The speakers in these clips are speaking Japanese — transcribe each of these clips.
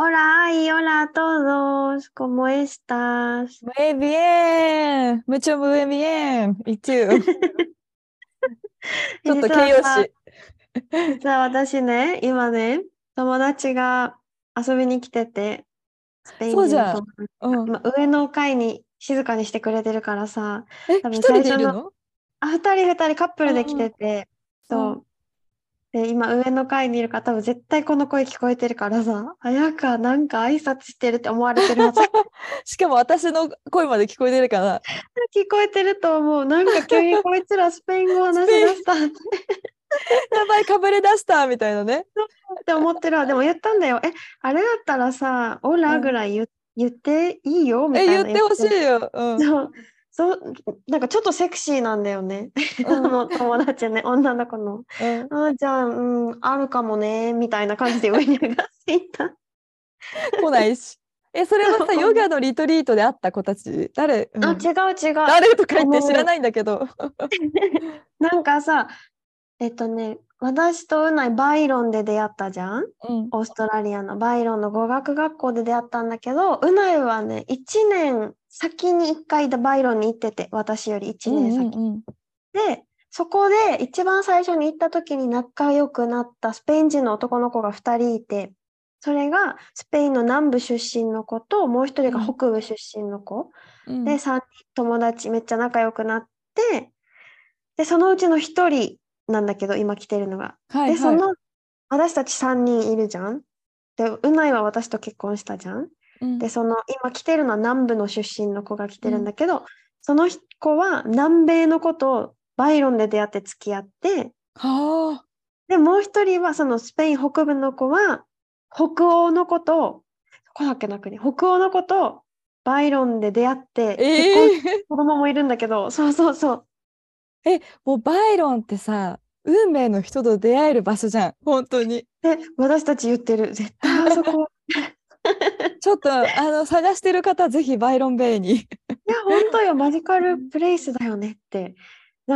Hola, ay, hola a todos. ¿Cómo estás? Muy bien! Mucho muy bien! Me too! ちょっと形容詞。実は私ね、今ね、友達が遊びに来てて、スペインそうじゃん上の階に静かにしてくれてるからさ、え、多分最初のあ、二人二人カップルで来てて、うんそう。で、今上の階にいるから多分絶対この声聞こえてるからさ、あやかなんか挨拶してるって思われてるはず。しかも私の声まで聞こえてるから。聞こえてると思う。なんか急にこいつらスペイン語話し出したやばい、かぶれ出したみたいなね。って思ってるわ。でも言ったんだよ。え、あれだったらさ、オラぐらい言,、言っていいよみたえ、いな言ってほしいよ。うん。そう、なんかちょっとセクシーなんだよね。あの友達ね、女の子の。うん、あ、じゃあ、うん、あるかもね、みたいな感じで上に上がっていった。来ないし。え、それはさ、ヨガのリトリートで会った子たち、誰、うんあ、違う違う。誰？とか言って知らないんだけど。なんかさ、えっとね、私とうないバイロンで出会ったじゃん？うん。オーストラリアのバイロンの語学学校で出会ったんだけど、うないはね、1年先に1回バイロンに行ってて、私より1年先。うんうんで、そこで一番最初に行った時に仲良くなったスペイン人の男の子が2人いて、それがスペインの南部出身の子と、もう一人が北部出身の子。うん。で、3人友達めっちゃ仲良くなって、で、そのうちの1人なんだけど、今来てるのが。で、はいはい。その、私たち3人いるじゃん？で、うないは私と結婚したじゃん？うんで、その、今来てるのは南部の出身の子が来てるんだけど、その子は南米の子とバイロンで出会って付き合って、はあ。で、もう一人はそのスペイン北部の子は、北欧の子と、どこだっけな国、北欧の子とバイロンで出会って、結婚ええ子供もいるんだけど、そうそうそう。もうバイロンってさ、運命の人と出会える場所じゃん。本当に。で、私たち言ってる。絶対あそこ。ちょっと、あの、探してる方、ぜひバイロンベイに。いや、本当よ、マジカルプレイスだよねって。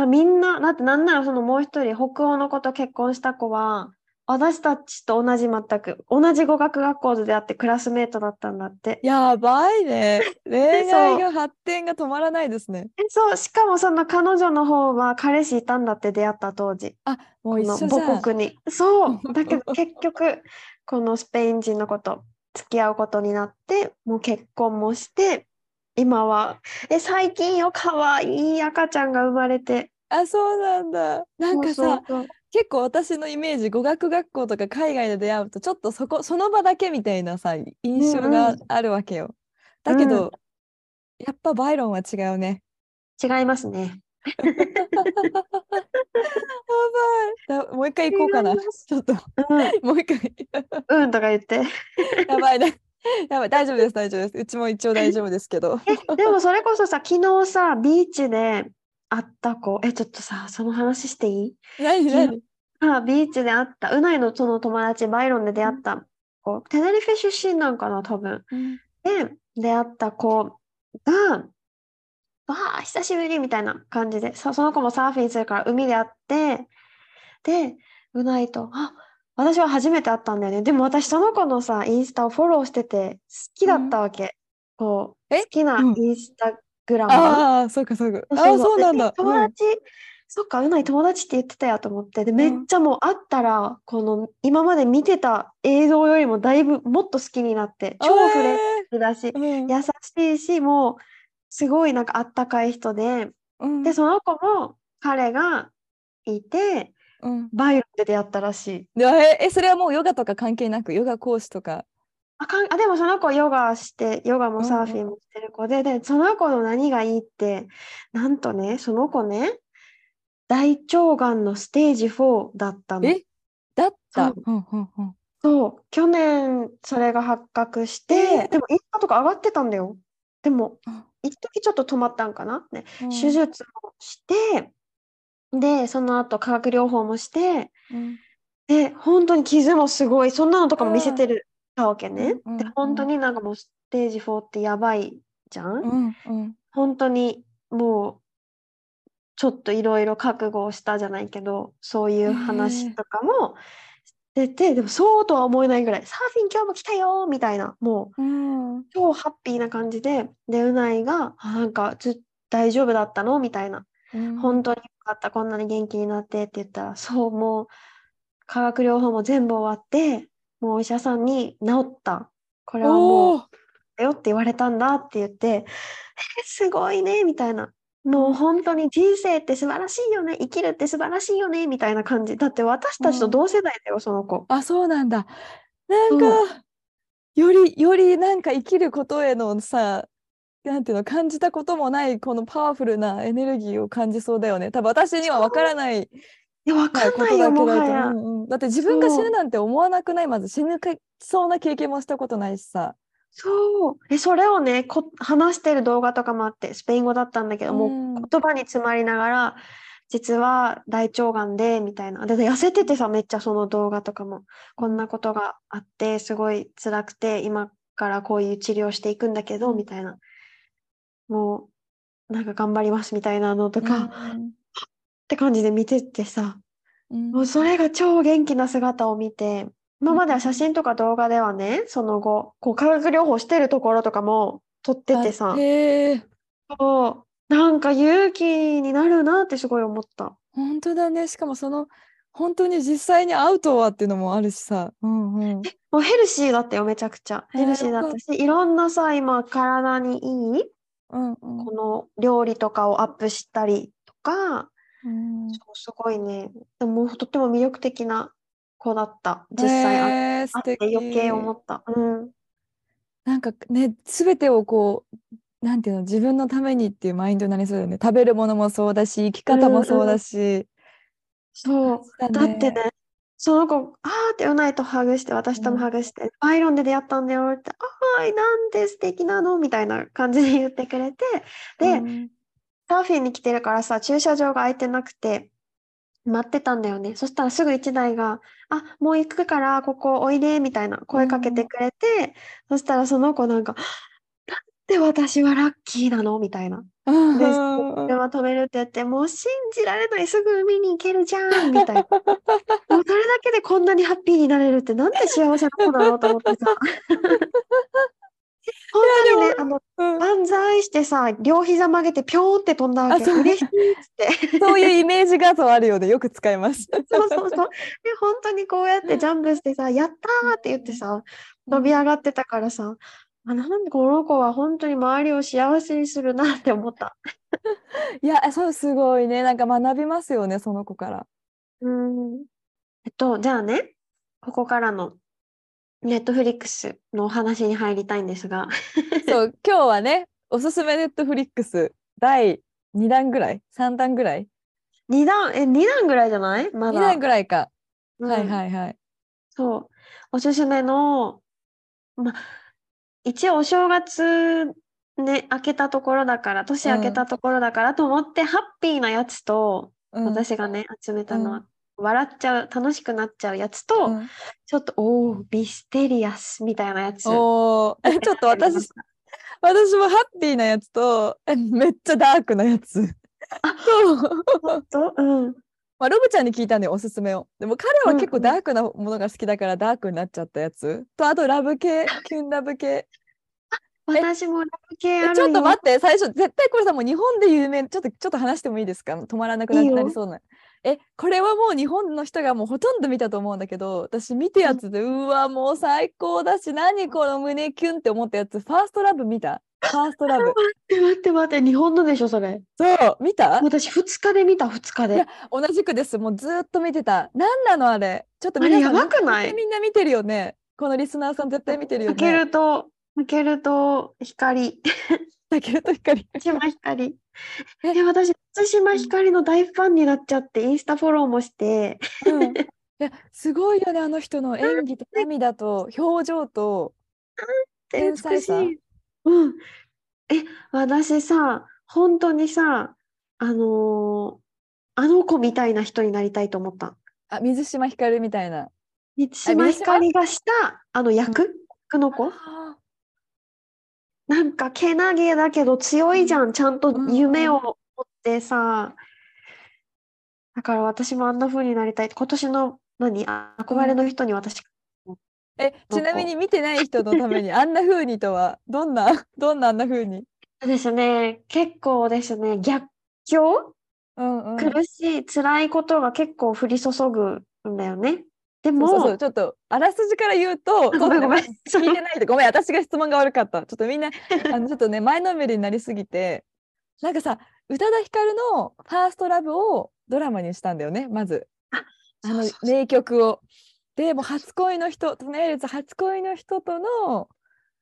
みんな、だってなんならそのもう一人、北欧の子と結婚した子は、私たちと同じ全く、同じ語学学校で出会ってクラスメートだったんだって。やばいね。恋愛が発展が止まらないですね。えそう、しかもその彼女の方は彼氏いたんだって出会った当時。あ、もう一緒じゃん。母国に。そう。だけど結局、このスペイン人の子と付き合うことになって、もう結婚もして、今は、え、最近よ、かわいい赤ちゃんが生まれて。あ、そうなんだ。なんかさ、そうそうそう結構私のイメージ語学学校とか海外で出会うとちょっとそこその場だけみたいなさ印象うんうんがあるわけよ。だけど、やっぱバイロンは違うね。違いますね。やばいだもう一回行こうかな。ちょっとうん、もう一回。うんとか言って。やばいね。やばい大丈夫です大丈夫です。うちも一応大丈夫ですけど。え、でもそれこそさ、昨日さ、ビーチで会った子、え、ちょっとさ、その話していい？何？何？あ、ビーチで会った、うないのその友達、バイロンで出会った子、テネリフェ出身なんかな、多分。うん。で、出会った子。が、わあ、久しぶりみたいな感じで、そ、その子もサーフィンするから海で会って、で、うないと、あ、私は初めて会ったんだよね。でも私その子のさ、インスタをフォローしてて、好きだったわけ。こう、え？好きなうん。インスタグラマー。ああそうかそうか。あそうあそうなんだ。で友達、そっか、うない友達って言ってたやと思って。で、めっちゃもう会ったら、この今まで見てた映像よりもだいぶもっと好きになって、超フレッシュだし、うん優しいし、もうすごいなんかあったかい人で、うんで、その子も彼がいて、うんバイロンで出会ったらしい。えそれはもうヨガとか関係なくヨガ講師とか。あかん、あ、でもその子ヨガして、ヨガもサーフィンもしてる子で、で、その子の何がいいって、なんとね、その子ね、大腸がんのステージ4だったの。え？だった？そう。うんうんうん。そう、去年それが発覚して、え？でもインスタとか上がってたんだよ。でもあ、一時ちょっと止まったんかな？ね、うん。手術もして、で、その後化学療法もして、うん。で、本当に傷もすごい、そんなのとかも見せてるたわけね。でうんうん、本当になんかもうステージ4ってやばいじゃん？うんうん。本当にもうちょっといろいろ覚悟をしたじゃないけどそういう話とかもしててでもそうとは思えないぐらいサーフィン今日も来たよみたいなもううん。超ハッピーな感じででうないがあなんかず大丈夫だったのみたいな。うん。本当によかったこんなに元気になってって言ったらそうもう化学療法も全部終わってもうお医者さんに治ったこれはもうだよって言われたんだって言って、えすごいねみたいな。もう本当に人生って素晴らしいよね生きるって素晴らしいよねみたいな感じ。だって私たちとうん同世代だよ、その子。あそうなんだなんかよりよりなんか生きることへのさなんていうの感じたこともないこのパワフルなエネルギーを感じそうだよね多分私には分からないいや、わかんこないよ、もはやう。んうんだって自分が死ぬなんて思わなくないまず死ぬかそうな経験もしたことないしさそう。え、それをね、こ話してる動画とかもあって、スペイン語だったんだけど、もううん言葉に詰まりながら、実は大腸がんで、みたいな。で、痩せててさ、めっちゃその動画とかも、こんなことがあって、すごい辛くて、今からこういう治療していくんだけど、みたいな。もう、なんか頑張りますみたいなのとか、っうんて感じで見てってさ、うん。もうそれが超元気な姿を見て、今までは写真とか動画ではね、その後、こう化学療法してるところとかも撮っててさ。そう。なんか勇気になるなってすごい思った。本当だね。しかもその本当に実際に会うとはっていうのもあるしさ。うんうん。もうヘルシーだったよ、めちゃくちゃ。ヘルシーだったし、いろんなさ、今体にいい、うんうん。この料理とかをアップしたりとか、うん。そうすごいね、でもとっても魅力的な子だった。実際会って。敵。余計思った。うん。なんかね全てをこうなんていうの自分のためにっていうマインドになりそうだよね。食べるものもそうだし生き方もそうだし、そう。だだってね、その子、あーってうないとハグして、私ともうん。ハグして、バイロンで出会ったんだよって、あーい、なんて素敵なのみたいな感じで言ってくれて、で、うんサーフィンに来てるからさ、駐車場が空いてなくて、待ってたんだよね。そしたらすぐ一台が、あ、もう行くから、ここおいで、みたいな声かけてくれて、そしたらその子なんか、なんで私はラッキーなの？みたいな。うんで、車止めるって言って、もう信じられない、すぐ海に行けるじゃんみたいな。もうそれだけでこんなにハッピーになれるって、なんて幸せな子だろうと思ってさ。本当にね、あの、うん万歳してさ、両膝曲げてぴょーんって飛んだわけ。あそう嬉しいっつって。そういうイメージ画像あるよねよく使います。そうそうそう。で、本当にこうやってジャンプしてさ、やったーって言ってさ、飛び上がってたからさ、あ、なんでこの子は本当に周りを幸せにするなって思った。いやそうすごいねなんか学びますよねその子から。うん。えっと、じゃあね、ここからのネットフリックスのお話に入りたいんですが、そう 今日はねおすすめネットフリックス第2弾ぐらい？3弾ぐらい？2段、え、2段ぐらいじゃない？ま2だ。弾ぐらいか、うん。はいはいはい。そう。おすすめの、ま、一応お正月ね、明けたところだから、年明けたところだからと思って、ハッピーなやつと、うん。私がね、集めたのは、うん笑っちゃう、楽しくなっちゃうやつと、うん。ちょっと、おー、ミステリアスみたいなやつ。おちょっと私私もハッピーなやつとえめっちゃダークなやつ。そう。と、うん。まあ、ロブちゃんに聞いたんだよおすすめを。でも彼は結構うん。うんダークなものが好きだからダークになっちゃったやつ。とあとラブ系キュンラブ系。私もラブ系あるえちょっとよ。待って最初絶対これさもう日本で有名ちょっとちょっと話してもいいですか？止まらなくなりそうなえこれはもう日本の人がもうほとんど見たと思うんだけど私見てやつで、うわもう最高だし何この胸キュンって思ったやつファーストラブ見た？ファーストラブ。待って待って待って、日本のでしょ、それ。そう見た？私、2日で見た、2日で。同じくです。もうずーっと見てた。何なのあれ？ちょっとあれ皆さんやばくなみんな見てるよね。このリスナーさん絶対見てるよね。開けると、開けると光。だけど光。松島ひかり。え？で、私、松島ひかりの大ファンになっちゃって、インスタフォローもして、うんいや、すごいよね、あの人の演技と涙と表情と天才さ？美しいうん。え、私さ、本当にさ、あのーあの子みたいな人になりたいと思った。あ、水島ひかるみたいな。満島ひかりがしたあの役、役の子？あなんかけなげだけど強いじゃん。ちゃんとうん夢を持ってさ。だから私もあんな風になりたい。今年の何？あ憧れの人に私、ーえ、ちなみに見てない人のために、あんな風にとは、どんな、どんなあんな風に？ですね、結構ですね、逆境？うんうん。苦しい、辛いことが結構降り注ぐんだよね。でそうそうそう。も、ちょっとあらすじから言うと、ごめんごめん。聞いてないでごめん。私が質問が悪かった。ちょっとみんなあのちょっとね前のめりになりすぎて。なんかさ宇多田ヒカルの「ファーストラブをドラマにしたんだよねまずああの名曲を。でもう初恋の人とね初恋の人との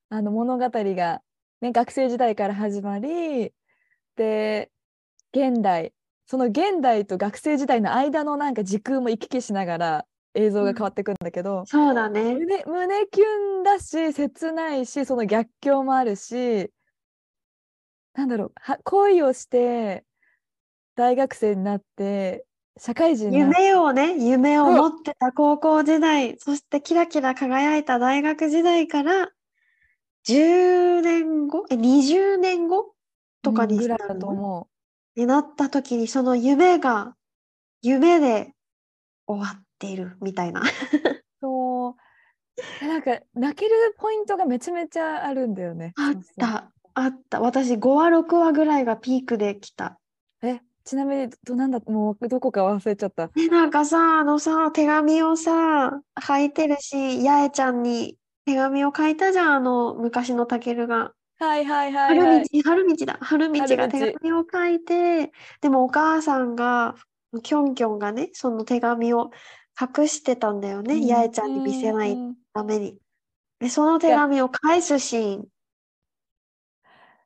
あの物語が、ね、学生時代から始まりで現代その現代と学生時代の間のなんか時空も行き来しながら映像が変わってくんだけど、そうだね。胸胸キュンだし切ないしその逆境もあるしなんだろうは恋をして大学生になって社会人夢をね、夢を持ってた高校時代、そしてキラキラ輝いた大学時代から10年後、え、20年後？とかになるうんぐらとの思になった時にその夢が夢で終わっているみたいな。う。そう。でなんか泣けるポイントがめちゃめちゃあるんだよね。あった、あった。私5話、6話ぐらいがピークで来た。えちなみにどなんだもうどこか忘れちゃった？ね、なんかさ、あのさ、手紙をさ、書いてるし、八重ちゃんに手紙を書いたじゃん、あの、昔のたけるが。はいはいはいはい。春道、春道だ。春道が手紙を書いて、でもお母さんが、キョンキョンがね、その手紙を隠してたんだよね、うん八重ちゃんに見せないうんために。で、その手紙を返すシーン。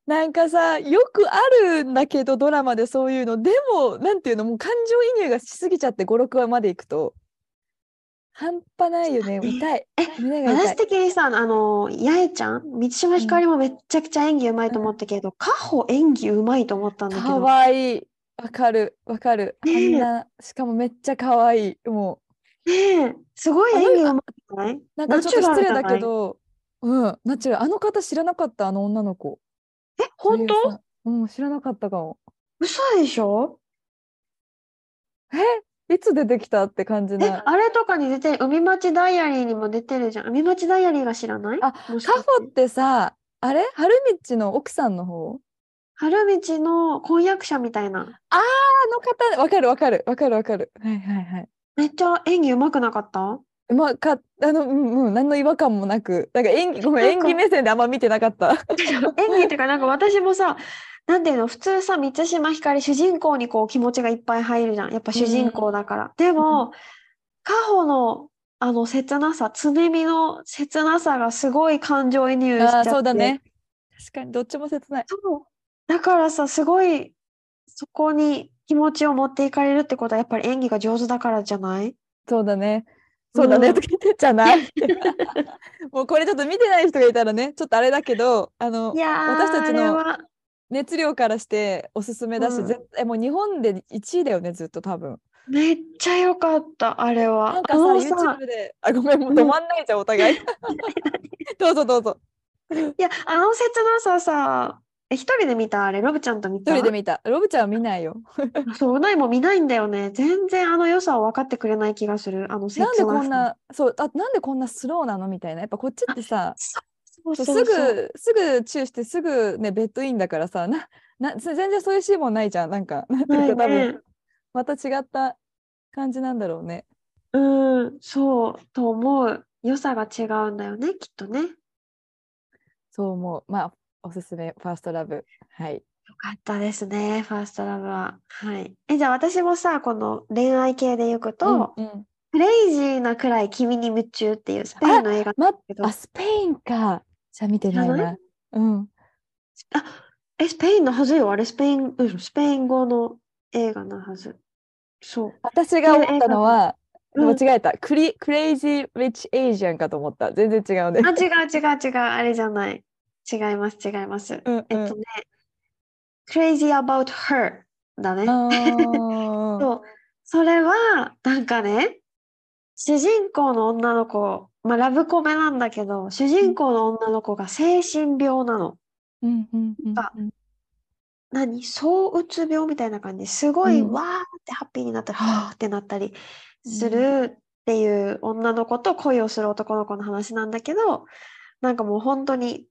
なんかさよくあるんだけどドラマでそういうの。でもなんていうのもう感情移入がしすぎちゃって56話までいくと。半端ないよね。痛い。え胸が痛私い。的にさ、あの、八重ちゃん、満島ひかりもめっちゃくちゃ演技うまいと思ったけど、カホ演技うまいと思ったんだけかど。わいい。わかるわかる。あんなしかもめっちゃかわいいもねえ、すごい演技うまくない？うなんかちょっと失礼だけど。うんナチュラル。あの方知らなかったあの女の子え、本当？うん知らなかったかも。嘘でしょ？えいつ出てきたって感じえ、なあれとかに出てる、海町ダイアリーにも出てるじゃん。海町ダイアリーが知らない？あカホってさあれ？春道の奥さんの方？春道の婚約者みたいな。あの方。わかるわかる。わかるわかる。はいはいはい。めっちゃ演技うまくなかった？まあかあのうんうん何の違和感もなくなんか演技ごめん演技目線であんま見てなかった演技っていうか、なんか私もさ、なんていうの、普通さ、満島ひかり、主人公にこう気持ちがいっぱい入るじゃん。やっぱ主人公だから。でも、カホのあの切なさ、つねみの切なさがすごい感情移入しちゃって。そうだね確かにどっちも切ないそう。だからさ、すごい、そこに気持ちを持っていかれるってことは、やっぱり演技が上手だからじゃない？そうだねそうだね、うん。とか言ってじゃな。い もうこれちょっと見てない人がいたらねちょっとあれだけどあの私たちの熱量からしておすすめだし、うん。絶対もう日本で1位だよねずっと多分。めっちゃ良かった、あれは。なんかさ YouTube であごめんもう止まんないじゃん、お互い。どうぞどうぞ。いや、あの切なささ、え一人で見たあれ、ロブちゃんと見た？一人で見た。ロブちゃんは見ないよ。そう、うないも見ないんだよね。全然あの良さを分かってくれない気がする。あの切ななんでこんさ。なそうあなんでこんなスローなの？みたいな。やっぱこっちってさそうそうすぐすぐチューしてすぐねベッドインだからさなな全然そういうシーンもないじゃん。なんかなんていうか多分また違った感じなんだろうね。うん、そうと思う。良さが違うんだよね、きっとね。よそう思う。まあおすすめファーストラブはいかったですね、ファーストラブは。はい。え、じゃあ私もさ、この恋愛系で行くと、うんうんクレイジーなくらい君に夢中っていうスペインの映画まけどあスペインかじゃあ見てないななうんあ、え、スペインのはずよ。あれ、スペイン、うん、スペイン語の映画のはず。そう。私が思ったのはうん間違えた。クリ Crazy Rich Asian かと思った。全然違うね。あ、違う違う違う、あれじゃない。違います、違います。うんうん。えっとね、crazy about her だね。そう、それは、なんかね、主人公の女の子、まあ、ラブコメなんだけど、主人公の女の子が精神病なの。うんうんうんあうん。何？躁うつ病みたいな感じ。すごいうん。わーってハッピーになったり、はーってなったりするっていう女の子と恋をする男の子の話なんだけど、なんかもう本当に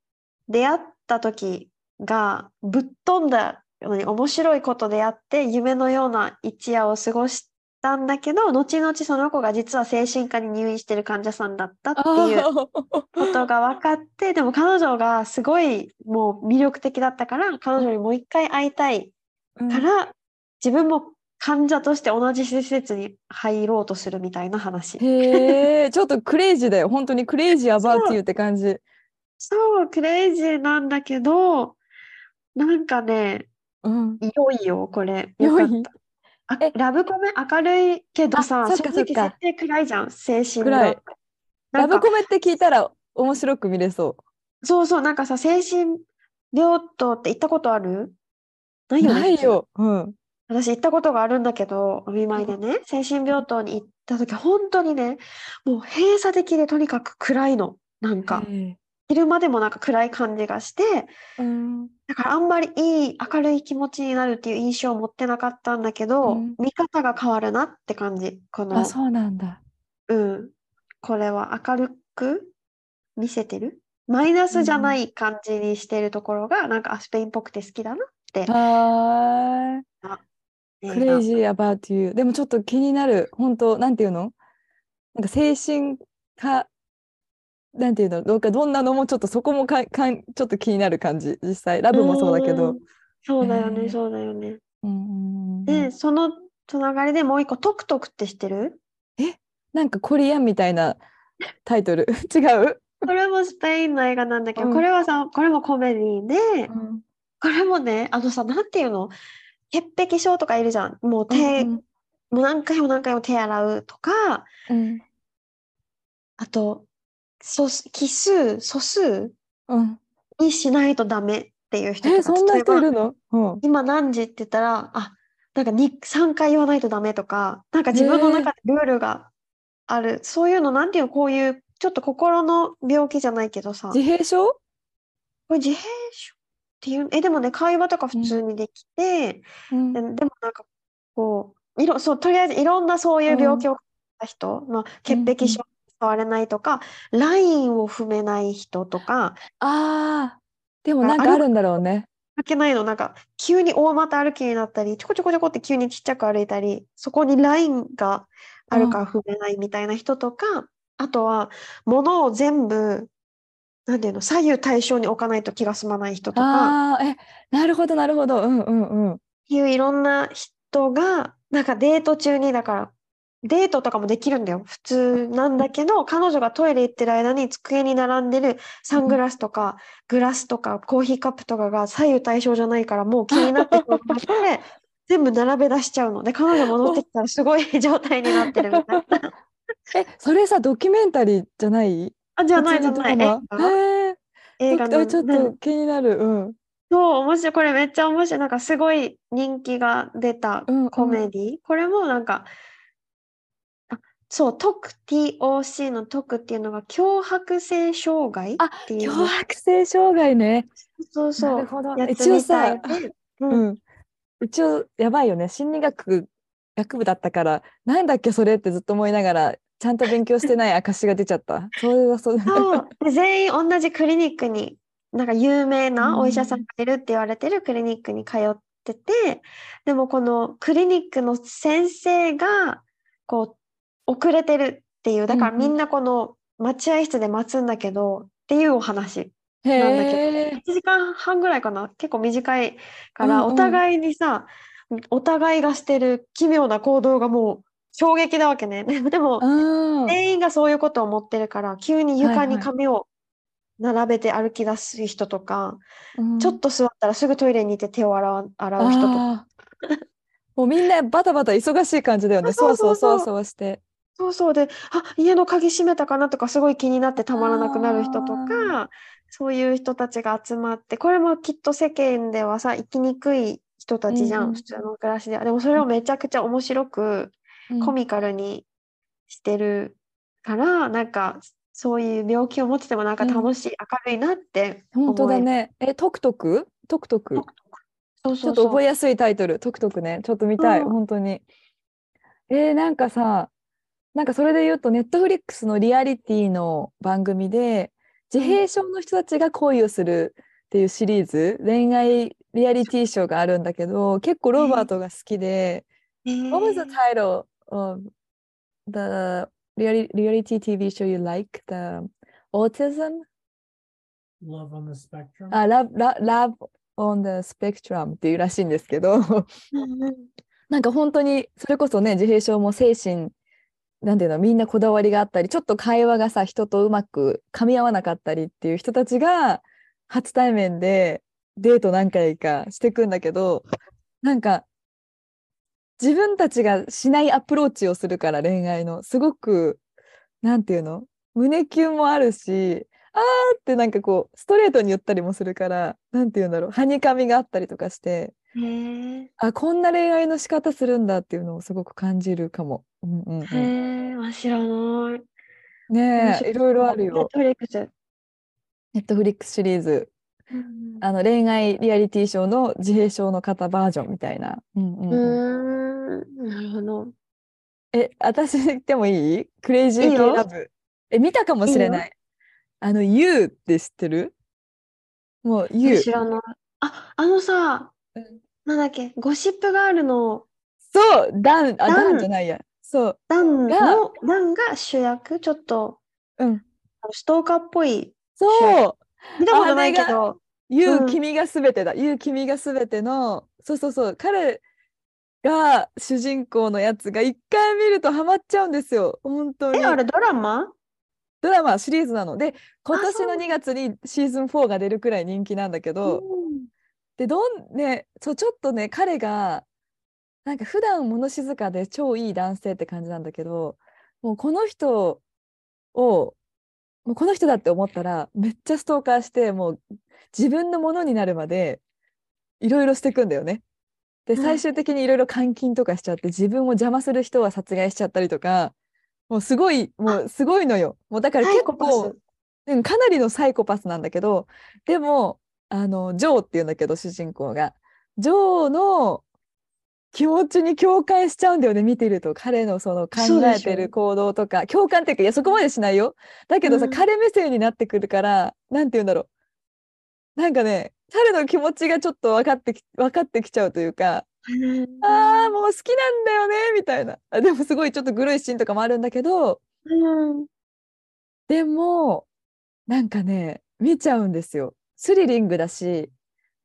出会った時がぶっ飛んだように面白いことであって夢のような一夜を過ごしたんだけど、後々その子が実は精神科に入院してる患者さんだったっていうことが分かって、でも彼女がすごいもう魅力的だったから、彼女にもう一回会いたいうんから、自分も患者として同じ施設に入ろうとするみたいな話。へえ、ちょっとクレイジーだよ。本当に crazy about you って感じ。そう、クレイジーなんだけど、なんかね、うん。良いよ、これ。よかった。あえ？ラブコメ明るいけどあさ、正直設定暗いじゃん、精神暗い病。なんかラブコメって聞いたら面白く見れそそうそう、なんかさ、精神病棟って行ったことある？なう。いよね。ないよ。うん。私行ったことがあるんだけど、お見舞いでね、精神病棟に行った時、本当にね、もう閉鎖的でとにかく暗いの。なんか、へえ昼間でもなんか暗い感じがして、うん。だからあんまりいい明るい気持ちになるっていう印象を持ってなかったんだけど、うん見方が変わるなって感じ。この、あ、そうなんだ。うん。これは明るく見せてる？マイナスじゃない感じにしてるところが、なんかあスペインっぽくて好きだなって。はーい。 Crazy about you。でもちょっと気になる。本当なんていうの？なんか精神科、なんていうの？どうか、どんなのもちょっとそこもかかんちょっと気になる感じ。実際、ラブもそうだけど。ん。そうだよね、へーそうだよね。うんうんうんで、そのつながりでもう一個、トクトクって知ってる？なんかコリアンみたいなタイトル。違う、これもスペインの映画なんだけど、うん。これはさ、これもコメディで、うんこれもね、あのさ、なんていうの？潔癖症とかいるじゃん。もう手、うん。もう何回も何回も手洗うとか、うん。あと、素数奇数、素数うん。にしないとダメっていう人とえ、か、そんな例えば人いるの？うん。今何時って言ったら、あ、なんか2、3回言わないとダメとか、なんか自分の中でルールがある。そういうの、なんていうの、こういう、ちょっと心の病気じゃないけどさ、こ自閉症？れ自閉症っていう、え、でもね、会話とか普通にできて、うん。で、でもなんか、こう、いろ、そう、とりあえずいろんなそういう病気を持った人、まあ、潔癖症触れないとか、ラインを踏めない人とか、ああ、でもなんかあるんだろうね。歩けないの、なんか、急に大股歩きになったり、ちょこちょこちょこって急にちっちゃく歩いたり、そこにラインがあるから踏めないみたいな人とか、あとは、物を全部、なんていうの、左右対称に置かないと気が済まない人とか、ああ、え、なるほど、なるほど。うんうんうん。いういろんな人が、なんかデート中に、だから、デートとかもできるんだよ。普通なんだけど、彼女がトイレ行ってる間に机に並んでるサングラスとか、グラスとか、コーヒーカップとかが左右対称じゃないから、もう気になってしまって、全部並べ出しちゃうの。で、彼女戻ってきたらすごい状態になってるみたいな。え、それさ、ドキュメンタリーじゃない？あ、じゃないじゃない。映画のあちょっと気になる。うん。そう、面白い。これめっちゃ面白い。なんかすごい人気が出たうんうんコメディ。これもなんか、あ、そう、TOC、TOC の TOC っていうのが強迫性障害あっていう強迫性障害ね。そうそうなるほどやつ一応さで、うんうん。一応、やばいよね。心理学学部だったから、なんだっけ、それってずっと思いながら、ちゃんと勉強してない証が出ちゃった。そうだ。そうで全員同じクリニックに、なんか有名なお医者さんがいるって言われてるクリニックに通ってて、でもこのクリニックの先生が、こう、遅れてるっていう、だからうんうんみんなこの待合室で待つんだけど、っていうお話。へなんだけえ。1時間半ぐらいかな？結構短いから、うんうんお互いにさ、お互いがしてる奇妙な行動がもう衝撃なわけね。でも、うん。全員がそういうことを思ってるから、急に床にはいはい紙を並べて歩き出す人とか、うんちょっと座ったらすぐトイレに行って手を洗う洗う人とか。もうみんなバタバタ忙しい感じだよね。そわそわそわそわして。そうそうで、あ、家の鍵閉めたかなとかすごい気になってたまらなくなる人とか、そういう人たちが集まって、これもきっと世間ではさ、生きにくい人たちじゃん、うんうん普通の暮らしでは。でもそれをめちゃくちゃ面白く、コミカルにしてるから、なんかそういう病気を持っててもなんか楽しい、明るいなって思。本当だね。え、 Toc Toc Toc Toc。そうちょっと。覚えやすいタイトル、 Toc Toc ね。ちょっと見たい、うん本当に。えーなんかさ、なんかそれで言うと、ネットフリックスのリアリティの番組で、自閉症の人たちが恋をするっていうシリーズ、恋愛リアリティショーがあるんだけど、結構ロバートが好きで、えー What was the title of the reali- reality TV show you like? The autism? Love on the spectrum? あ、Love, Love, Love on the Spectrum っていうらしいんですけど、なんか本当にそれこそね自閉症も精神なんていうのみんなこだわりがあったりちょっと会話がさ人とうまく噛み合わなかったりっていう人たちが初対面でデート何回かしてくんだけどなんか自分たちがしないアプローチをするから恋愛のすごくなんていうの胸キュンもあるしあーってなんかこうストレートに言ったりもするからなんていうんだろうはにかみがあったりとかしてあこんな恋愛の仕方するんだっていうのをすごく感じるかも。うんうんうん、へえ、あ知らない。面ね白えいろいろあるネッよ。トフリックス。ネットフリックスシリーズうんあの恋愛リアリティショーの自閉症の方バージョンみたいな。うんうんううんなるほど。え私言ってもいい？クレイジー系いいよラブ。え見たかもしれいいよない。あの You って知ってる？もう You。知らない。あ、あのさうん、なんだっけ、ゴシップガールのそうダンあダンダンじゃないや。そう。ダンがの、ダンが主役、ちょっとうん。ストーカーっぽい。そう。見たことないけど、言ううん君がすべてだ。言う君がすべての、そうそうそう、彼が主人公のやつが一回見るとハマっちゃうんですよ。本当に。え、あれドラマ？ドラマシリーズなので、今年の2月にシーズン4が出るくらい人気なんだけど、うんで、どんね、そう、ちょっとね、彼が、なんか普段物静かで超いい男性って感じなんだけど、もうこの人を、もうこの人だって思ったら、めっちゃストーカーして、もう自分のものになるまで、いろいろしていくんだよね。で、うん最終的にいろいろ監禁とかしちゃって、自分を邪魔する人は殺害しちゃったりとか、もうすごい、もうすごいのよ。もうだから結構ス。、うん、かなりのサイコパスなんだけど、でも、あの、ジョーっていうんだけど、主人公が。ジョーの気持ちに共感しちゃうんだよね、見てると。彼のその考えてる行動とか、共感っていうか、いや、そこまでしないよ。だけどさ、うん彼目線になってくるから、なんて言うんだろう。なんかね、彼の気持ちがちょっと分かってき、分かってきちゃうというか、ああ、もう好きなんだよね、みたいな。あでもすごいちょっとグロいシーンとかもあるんだけど、うん。でも、なんかね、見ちゃうんですよ。スリリングだし、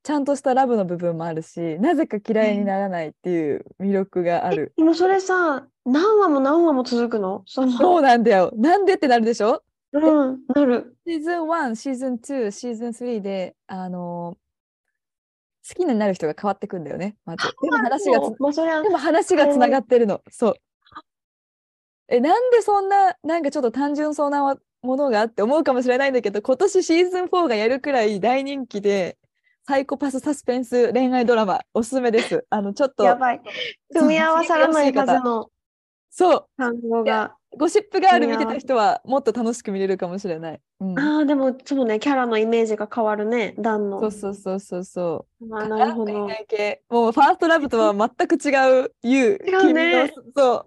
ちゃんとしたラブの部分もあるし、なぜか嫌いにならないっていう魅力がある。でもそれさ、何話も何話も続くの？その、そうなんだよ。なんでってなるでしょ？うん、なる。シーズン1、シーズン2、シーズン3で、あの好きになる人が変わってくんだよね、まず。でも話がつもう、もうそでも話がつながってるの。そう。え、なんでそんな、なんかちょっと単純そうなわものがって思うかもしれないんだけど、今年シーズン4がやるくらい大人気で、サイコパスサスペンス恋愛ドラマ、おすすめです。あの、ちょっと、やばい。組み合わさらないはずのそう、単語が。ゴシップガール見てた人はもっと楽しく見れるかもしれない。うん、ああ、でも、そうね、キャラのイメージが変わるね、ダンの。そうそうそうそうそう。あーなるほど。もうファーストラブとは全く違う You。違うねそ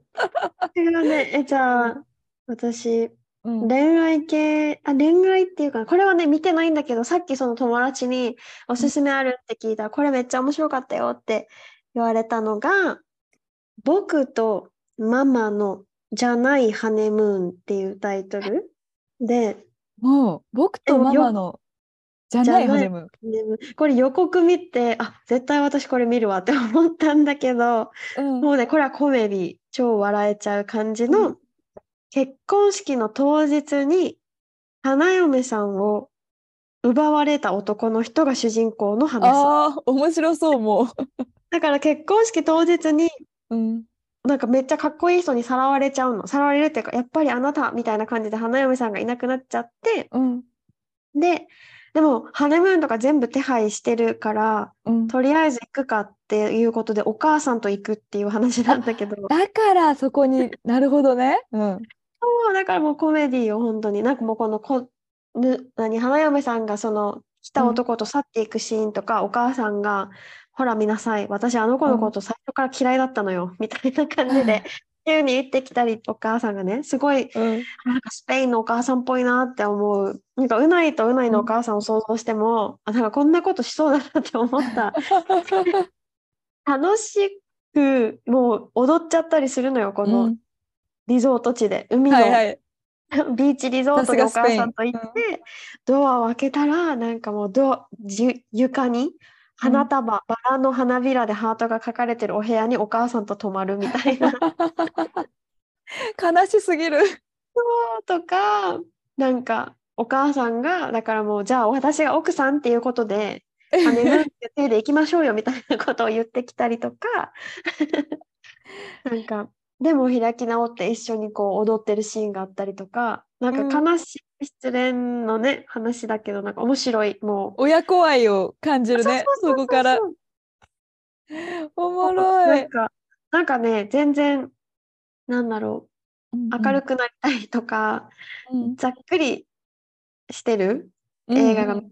違うね。え、じゃあ、私、う。うん。恋愛系、あ、恋愛っていうか、これはね、見てないんだけど、さっきその友達におすすめあるって聞いたら、これめっちゃ面白かったよって言われたのが、僕とママのじゃないハネムーンっていうタイトルで、もう僕とママのじゃないハネムーン。これ予告見て、あ、絶対私これ見るわって思ったんだけど、うん。もうね、これはコメディ、超笑えちゃう感じの、う結婚式の当日に花嫁さんを奪われた男の人が主人公の話。ああ、面白そう、もだから結婚式当日にう。うん。なんかめっちゃかっこいい人にさらわれちゃうの。さらわれるっていうか、やっぱりあなたみたいな感じで花嫁さんがいなくなっちゃって、うんで、でも、ハネムーンとか全部手配してるから、うん、とりあえず行くかっていうことで、お母さんと行くっていう話なんだけど、だからそこになるほどね。うんそうだからもうコメディよ、本当に。なんかもうこのこ、ぬ、何、花嫁さんがその、来た男と去っていくシーンとか、お母さんが、ほら見なさい、私あの子のこと最初から嫌いだったのよ、みたいな感じで、急に言ってきたり、お母さんがね、すごい、うんなんかスペインのお母さんっぽいなって思う。なんか、うないとうないのお母さんを想像しても、あ、なんかこんなことしそうだなって思った。楽しく、もう踊っちゃったりするのよ、こうのんリゾート地で。海のはいはい。ビーチリゾートでお母さんと行って、ドアを開けたら、なんかもうドじ床に花束、バラの花びらでハートが描かれてるお部屋にお母さんと泊まるみたいな 悲しすぎる。とか、なんかお母さんが、だからもう、じゃあ私が奥さんっていうことで、ハネムーンって手で行きましょうよみたいなことを言ってきたりとか、なんか、でも開き直って一緒にこう踊ってるシーンがあったりとか、なんか悲しい失恋のね、話だけど、なんか面白い、もう。親子愛を感じるね。そこから。おもろないん。か、なんかね、全然、なんだろう、明るくなりたいとか、うんざっくりしてるうん映画がっ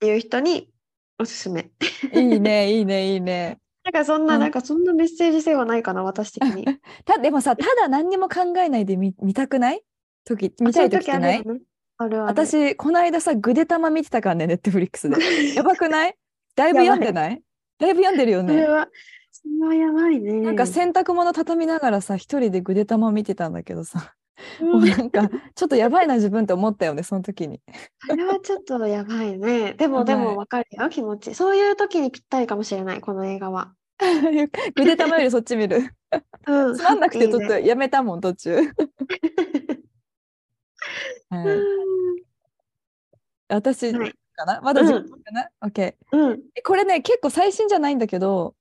ていう人におすすめ。いいね、いいね、いいね。なんかそんな、うんなんかそんなメッセージ性はないかな、私的に。たでもさ、ただ何にも考えないで見見たくない？時見たい時ってない？ね。私、この間さ、ぐでたま見てたからね、ネットフリックスで。やばくない？だいぶ読んでない？だいぶ読んでるよね？それは、それはやばいね。なんか洗濯物畳みながらさ、一人でぐでたま見てたんだけどさ、うんもうなんか、ちょっとやばいな、自分って思ったよね、その時に。それはちょっとやばいね。でも、でもわかるよ、気持ち。そういう時にぴったりかもしれない、この映画は。ぐでたまよりそっち見る。うん、つまんなくてちょっとやめたもん、途中。はい、私はいかな？まだ自分かな、?OK。うん。えこれね、結構最新じゃないんだけど、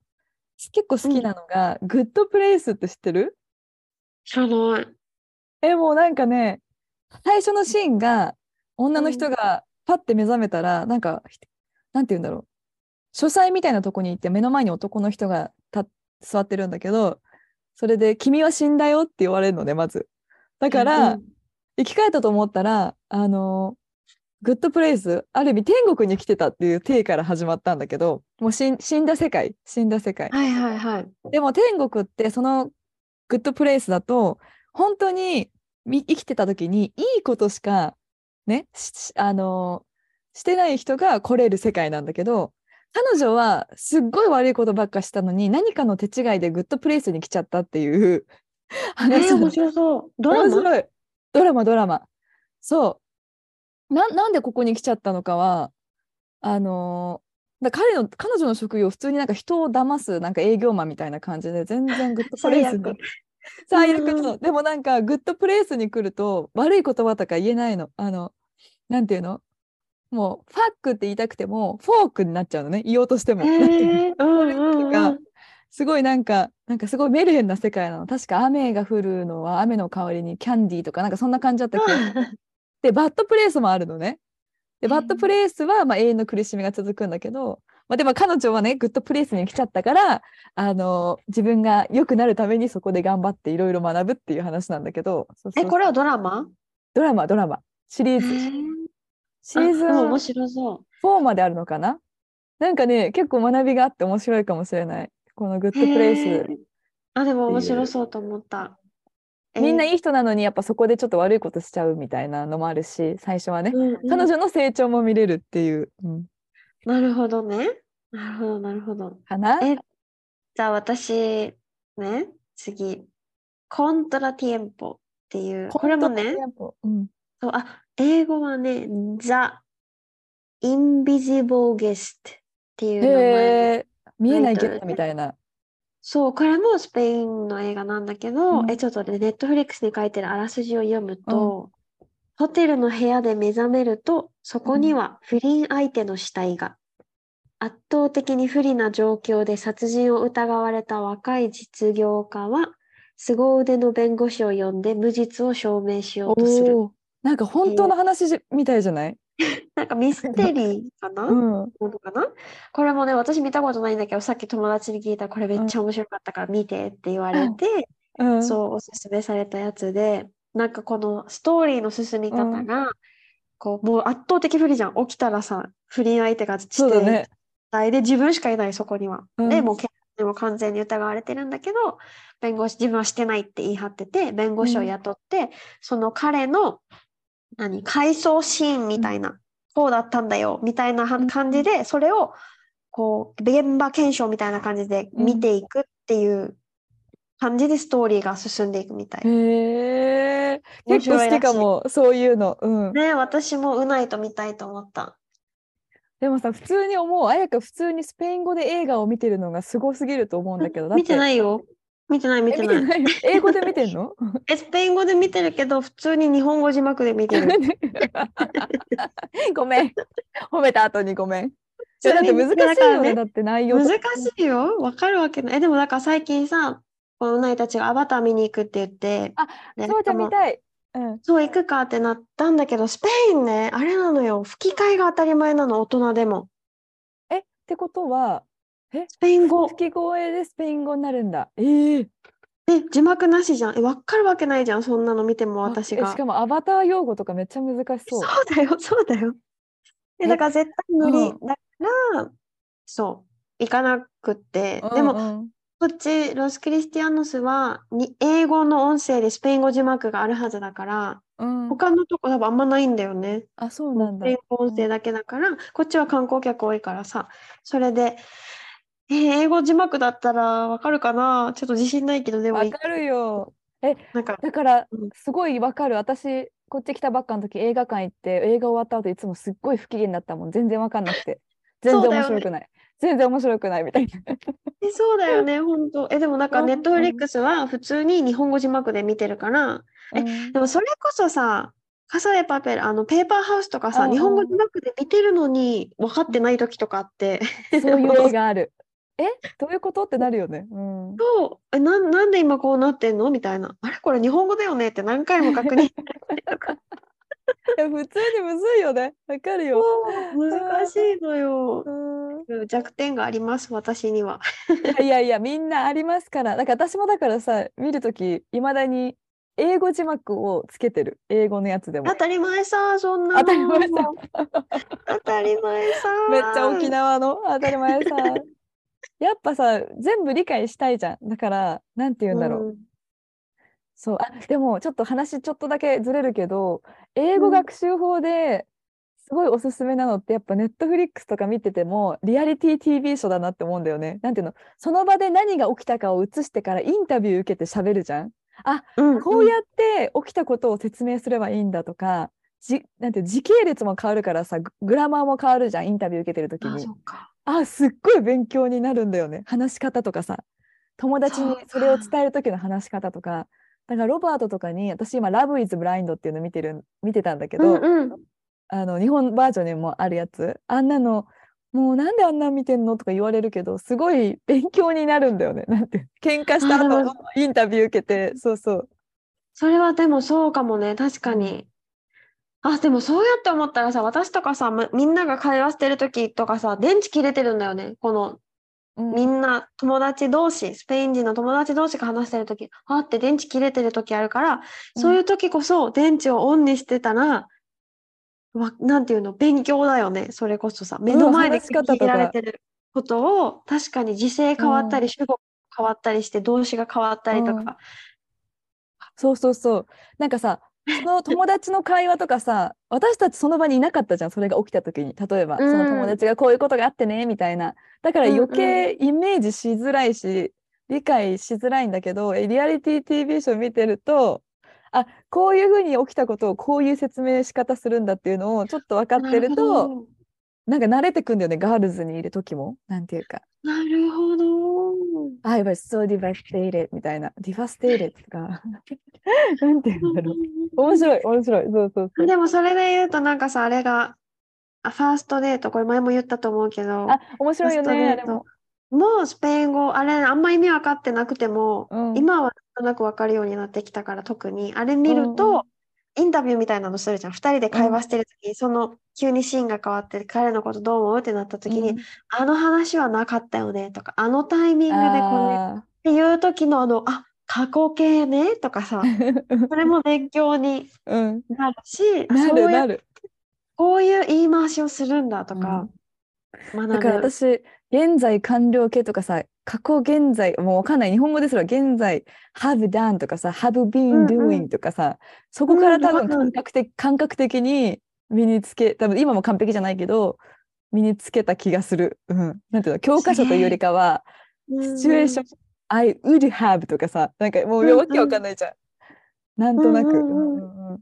結構好きなのが、グッドプレイスって知ってる？知らない。え、もうなんかね、最初のシーンが、女の人がパッて目覚めたら、なんか、ひなんて言うんだろう。書斎みたいなとこに行って、目の前に男の人が座ってるんだけど、それで、君は死んだよって言われるのね、まず。だから、うん生き返ったと思ったら、あのグッドプレイス、ある意味天国に来てたっていう体から始まったんだけど、もう死んだ世界、死んだ世界。はいはいはい。でも天国ってそのGood Place だと本当にみ生きてた時にいいことしかねあのしてない人が来れる世界なんだけど彼女はすっごい悪いことばっかしたのに何かの手違いで Good Place に来ちゃったっていうえ話ー、面白そう。ドラマ？ドラマドラマ。そう。ななんでここに来ちゃったのかはあのーだ彼の彼女の職業普通になんか人を騙すなんか営業マンみたいな感じで全然 Good Place に 最悪。最悪うんでもなんか Good Place に来ると悪い言葉とか言えないの。あのなんていうの？もうファックって言いたくてもフォークになっちゃうのね。言おうとしても。すごいなんか、なんかすごいメルヘンな世界なの。確か雨が降るのは雨の代わりにキャンディーとかなんかそんな感じだった気がする。で、バッドプレイスもあるのね。で、バッドプレイスはまあ永遠の苦しみが続くんだけど、まあでも彼女はね、グッドプレイスに来ちゃったから、あの、自分が良くなるためにそこで頑張っていろいろ学ぶっていう話なんだけど、え、これはドラマ？ドラマ、ドラマ、シリーズ、シーズン面白そう。4まであるのかな？なんかね、結構学びがあって面白いかもしれない。このグッドプレイス。あ、でも面白そうと思った。い、みんないい人なのにやっぱそこでちょっと悪いことしちゃうみたいなのもあるし最初はね、うんうん彼女の成長も見れるっていう、うんなるほどね。なるほど、なるほど。かな？えじゃあ私、ね、次。コントラティエンポっていう、これもね、うん、そうあ、英語はね、ザ・インビジボーゲストっていう名前。見えないゲタイトみたいなそう、これもスペインの映画なんだけど、うんえ、ちょっとね、ネットフリックスに書いてるあらすじを読むと、ホテルの部屋で目覚めると、そこには不倫相手の死体が。圧倒的に不利な状況で殺人を疑われた若い実業家は、凄腕の弁護士を呼んで無実を証明しようとする。なんか本当の話じみたいじゃない、なんかミステリーかな、うん、ものかな？これもね、私見たことないんだけど、さっき友達に聞いたらこれめっちゃ面白かったから見てって言われて、うん、そうおすすめされたやつで、なんかこのストーリーの進み方が、こうもう圧倒的不利じゃん。起きたらさ、不倫相手がしてね。態で自分しかいないそこには。うん。でもう警察にも完全に疑われてるんだけど弁護士自分はしてないって言い張ってて弁護士を雇って、その彼の何？回想シーンみたいな、こうだったんだよみたいな感じでそれをこう現場検証みたいな感じで見ていくっていう感じでストーリーが進んでいくみたい。へえ、面結構好きかも、そういうの。うん。ね私もうないと見たいと思った。でもさ、普通に思う、あやか普通にスペイン語で映画を見てるのがすごすぎると思うんだけど、見てないよ。見てない見えてない。ない英語で見てんの？え スペイン語で見てるけど普通に日本語字幕で見てる。ごめん。褒めた後にごめん。いやだって難しいよね、だって内容と難かしいよ。わかるわけない。え、でもだから最近さ、このうないたちがアバター見に行くって言って、あねそうじゃ見たい。うん。そう行くかってなったんだけど、スペインね、あれなのよ。吹き替えが当たり前なの、大人でも。え、ってことは、スペイン語。吹き替えでスペイン語になるんだ。えええ、字幕なしじゃん。え、わかるわけないじゃん。そんなの見てもあ私がえし。かもアバター用語とかめっちゃ難しそう。そうだよ、そうだよ。え、え？だから絶対無理。うんだから、そう、行かなくって。でも、うんうんこっち、ロス・クリスティアノスはに英語の音声でスペイン語字幕があるはずだから、うん、他のとこ多分あんまないんだよね。あ、そうなんだスペイン。語音声だけだから、こっちは観光客多いからさ、それで、えー英語字幕だったらわかるかな？ちょっと自信ないけど、でもいわかるよ。なんか、だからうんすごいわかる。私、こっち来たばっかの時映画館行って映画終わった後いつもすっごい不機嫌だったもん。全然わかんなくて。全然面白くない。全然面白くないみたいな。えそうだよね、本当。え、でもなんか、うんネットフリックスは普通に日本語字幕で見てるから、えうんでもそれこそさ、カサデパペル、あの、ペーパーハウスとかさ、日本語字幕で見てるのに分かってない時とかあって、そういう映画ある。えどういうこと？ってなるよね。うん。そう、え、なん、なんで今こうなってんの？みたいな。あれ？これ日本語だよね？って何回も確認。いや普通にむずいよね。わかるよ。難しいのよ。うん弱点があります、私には。いやいやみんなありますから。だから私もだからさ、見るとき、いまだに英語字幕をつけてる。英語のやつでも当。たり前さ、そんな当たり前さの当たり前さ。めっちゃ沖縄の？当たり前さ。やっぱさ、全部理解したいじゃん。だから、なんて言うんだろう。うんそう、あ、でもちょっと話ちょっとだけずれるけど、英語うん学習法ですごいおすすめなのって、やっぱネットフリックスとか見てても、リアリティ TV ショーだなって思うんだよね。なんていうの、その場で何が起きたかを映してからインタビュー受けて喋るじゃん。うんこうやって起きたことを説明すればいいんだとか、じなんて時系列も変わるからさ、ググラマーも変わるじゃん、インタビュー受けてる時あ、に。あ、すっごい勉強になるんだよね。話し方とかさ。友達にそれをか伝える時の話し方とか。だからロバートとかに、私今、ラブイズブラインドっていうの見てる、見てたんだけうど、んうん。あの、日本バージョンにもあるやつ。あんなの、もうなんであんなん見てんのとか言われるけど、すごい勉強になるんだよね。なんて、喧嘩した後のインタビュー受けて、そうそう。それはでもそうかもね、確かに。あ、でもそうやって思ったらさ、私とかさ、まみんなが会話してる時とかさ、電池切れてるんだよね。このうんみんな友達同士、スペイン人の友達同士が話してる時、あって電池切れてる時あるから、そういう時こそ電池をオンにしてたら、わなんていうの、勉強だよね、それこそさ。目の前で聞いられてることを、確かに時勢変わったり、主語変わったりして、動詞が変わったりとうんか。そうそうそう。なんかさ、その友達の会話とかさ、私たちその場にいなかったじゃん、それが起きた時に。例えば、その友達がこういうことがあってね、みたいな。だから余計イメージしづらいし、理解しづらいんだけど、えリアリティ TV ショー見てると、あ、こういうふうに起きたことをこういう説明仕方するんだっていうのをちょっと分かってるなと、なんか慣れてくんだよね、ガールズにいる時も。なんていうか。なるほど。I was so devastated みたいな。devastated とか。なんていうんだろう。面白い、面白い。そうそうそう。でもそれで言うとなんかさ、あれが、あファーストデート、これ前も言ったと思うけど、あ、面白いよね、も。もうスペイン語、あれあんま意味分かってなくても、うん今はなんとなく分かるようになってきたから特にあれ見ると、インタビューみたいなのするじゃん2人で会話してる時に、その急にシーンが変わって彼のことどう思うってなった時に、うんあの話はなかったよねとかあのタイミングでこれっあていう時のあのあ過去形ねとかさー それも勉強にうん、なるしういうるなる。こういう言い回しをするんだとか学ぶ。だから私現在完了形とかさ過去現在もうわかんない。日本語ですら現在 have done とかさ have うん been うん。doing とかさ、そこから多分うん感覚的感覚的に身につけ多分今も完璧じゃないけど身につけた気がする、うん、なんていうの教科書というよりかはシチュエーション I would have とかさなんかもうわけわかんないじゃん、なんとなく、うんうんうんうんうん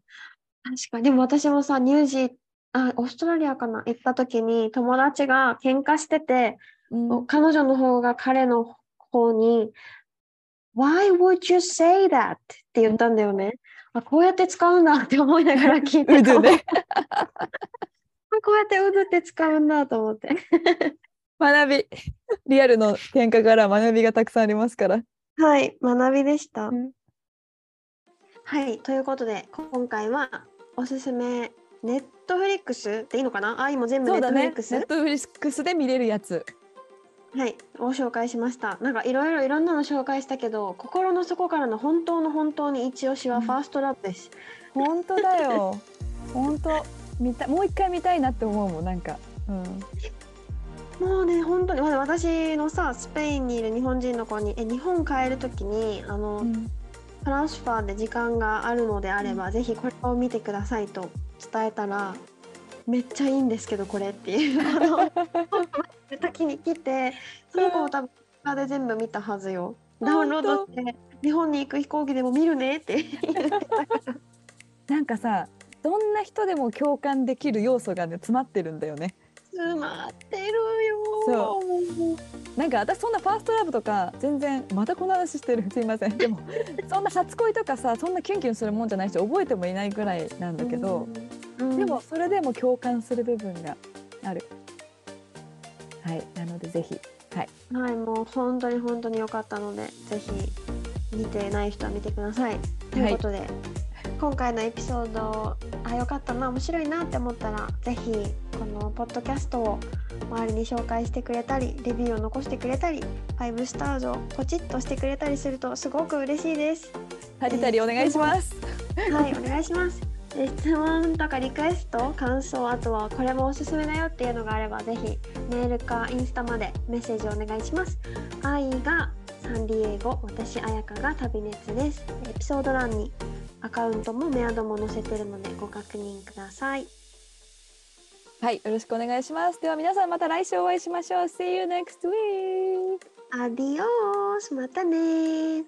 確かに。でも私もさ、ニュージー、あ、オーストラリアかな、行った時に友達が喧嘩してて、うんお彼女の方が彼の方に、Why would you say that? って言ったんだよね。あ、こうやって使うんだって思いながら聞いてた。ね あこうやってうずって使うんだと思って。学び リアルの喧嘩から学びがたくさんありますから。はい、学びでした。うんはい、ということで、今回はおすすめ、ネットフリックスっていいのかな？あ、今全部ネットフリックス、ットフリックスで見れるやつ。はい、を紹介しました。なんかいろいろいろんなの紹介したけど、心の底からの本当の本当に一押しはうんファーストラブです。本当だよ。本当見たもう一回見たいなって思うもんなんか。うん。もうね、本当に、私のさ、スペインにいる日本人の子に、え、日本帰るときに、あの、うんトランスファーで時間があるのであれば、ぜひこれを見てくださいと伝えたら、めっちゃいいんですけど、これっていう。あの時に来て、その子も多分、他で全部見たはずよ。ダウンロードして、日本に行く飛行機でも見るねって言ってたから。なんかさどんな人でも共感できる要素がね詰まってるんだよね。詰まってるよ。そもなんか私そんなファーストラブとか全然またこの話してる。すいません。でもそんな初恋とかさそんなキュンキュンするもんじゃないし覚えてもいないぐらいなんだけど、うん。でもそれでも共感する部分がある。はい。なのでぜひ。はい。はいもう本当に本当に良かったのでぜひ見てない人は見てください。ということで、今回のエピソードあ良かったな面白いなって思ったらぜひこのポッドキャストを周りに紹介してくれたりレビューを残してくれたり5スターズをポチッとしてくれたりするとすごく嬉しいですタリタリお願いします。はい、お願いします。で質問とかリクエスト、感想、あとはこれもおすすめだよっていうのがあれば、ぜひメールかインスタまでメッセージをお願いします。愛がサンディエゴ、私、あやかが旅熱です。エピソード欄にアカウントもメアドも載せてるのでご確認ください。はい、よろしくお願いします。では皆さんまた来週お会いしましょう。See you next week! アディオースまたねー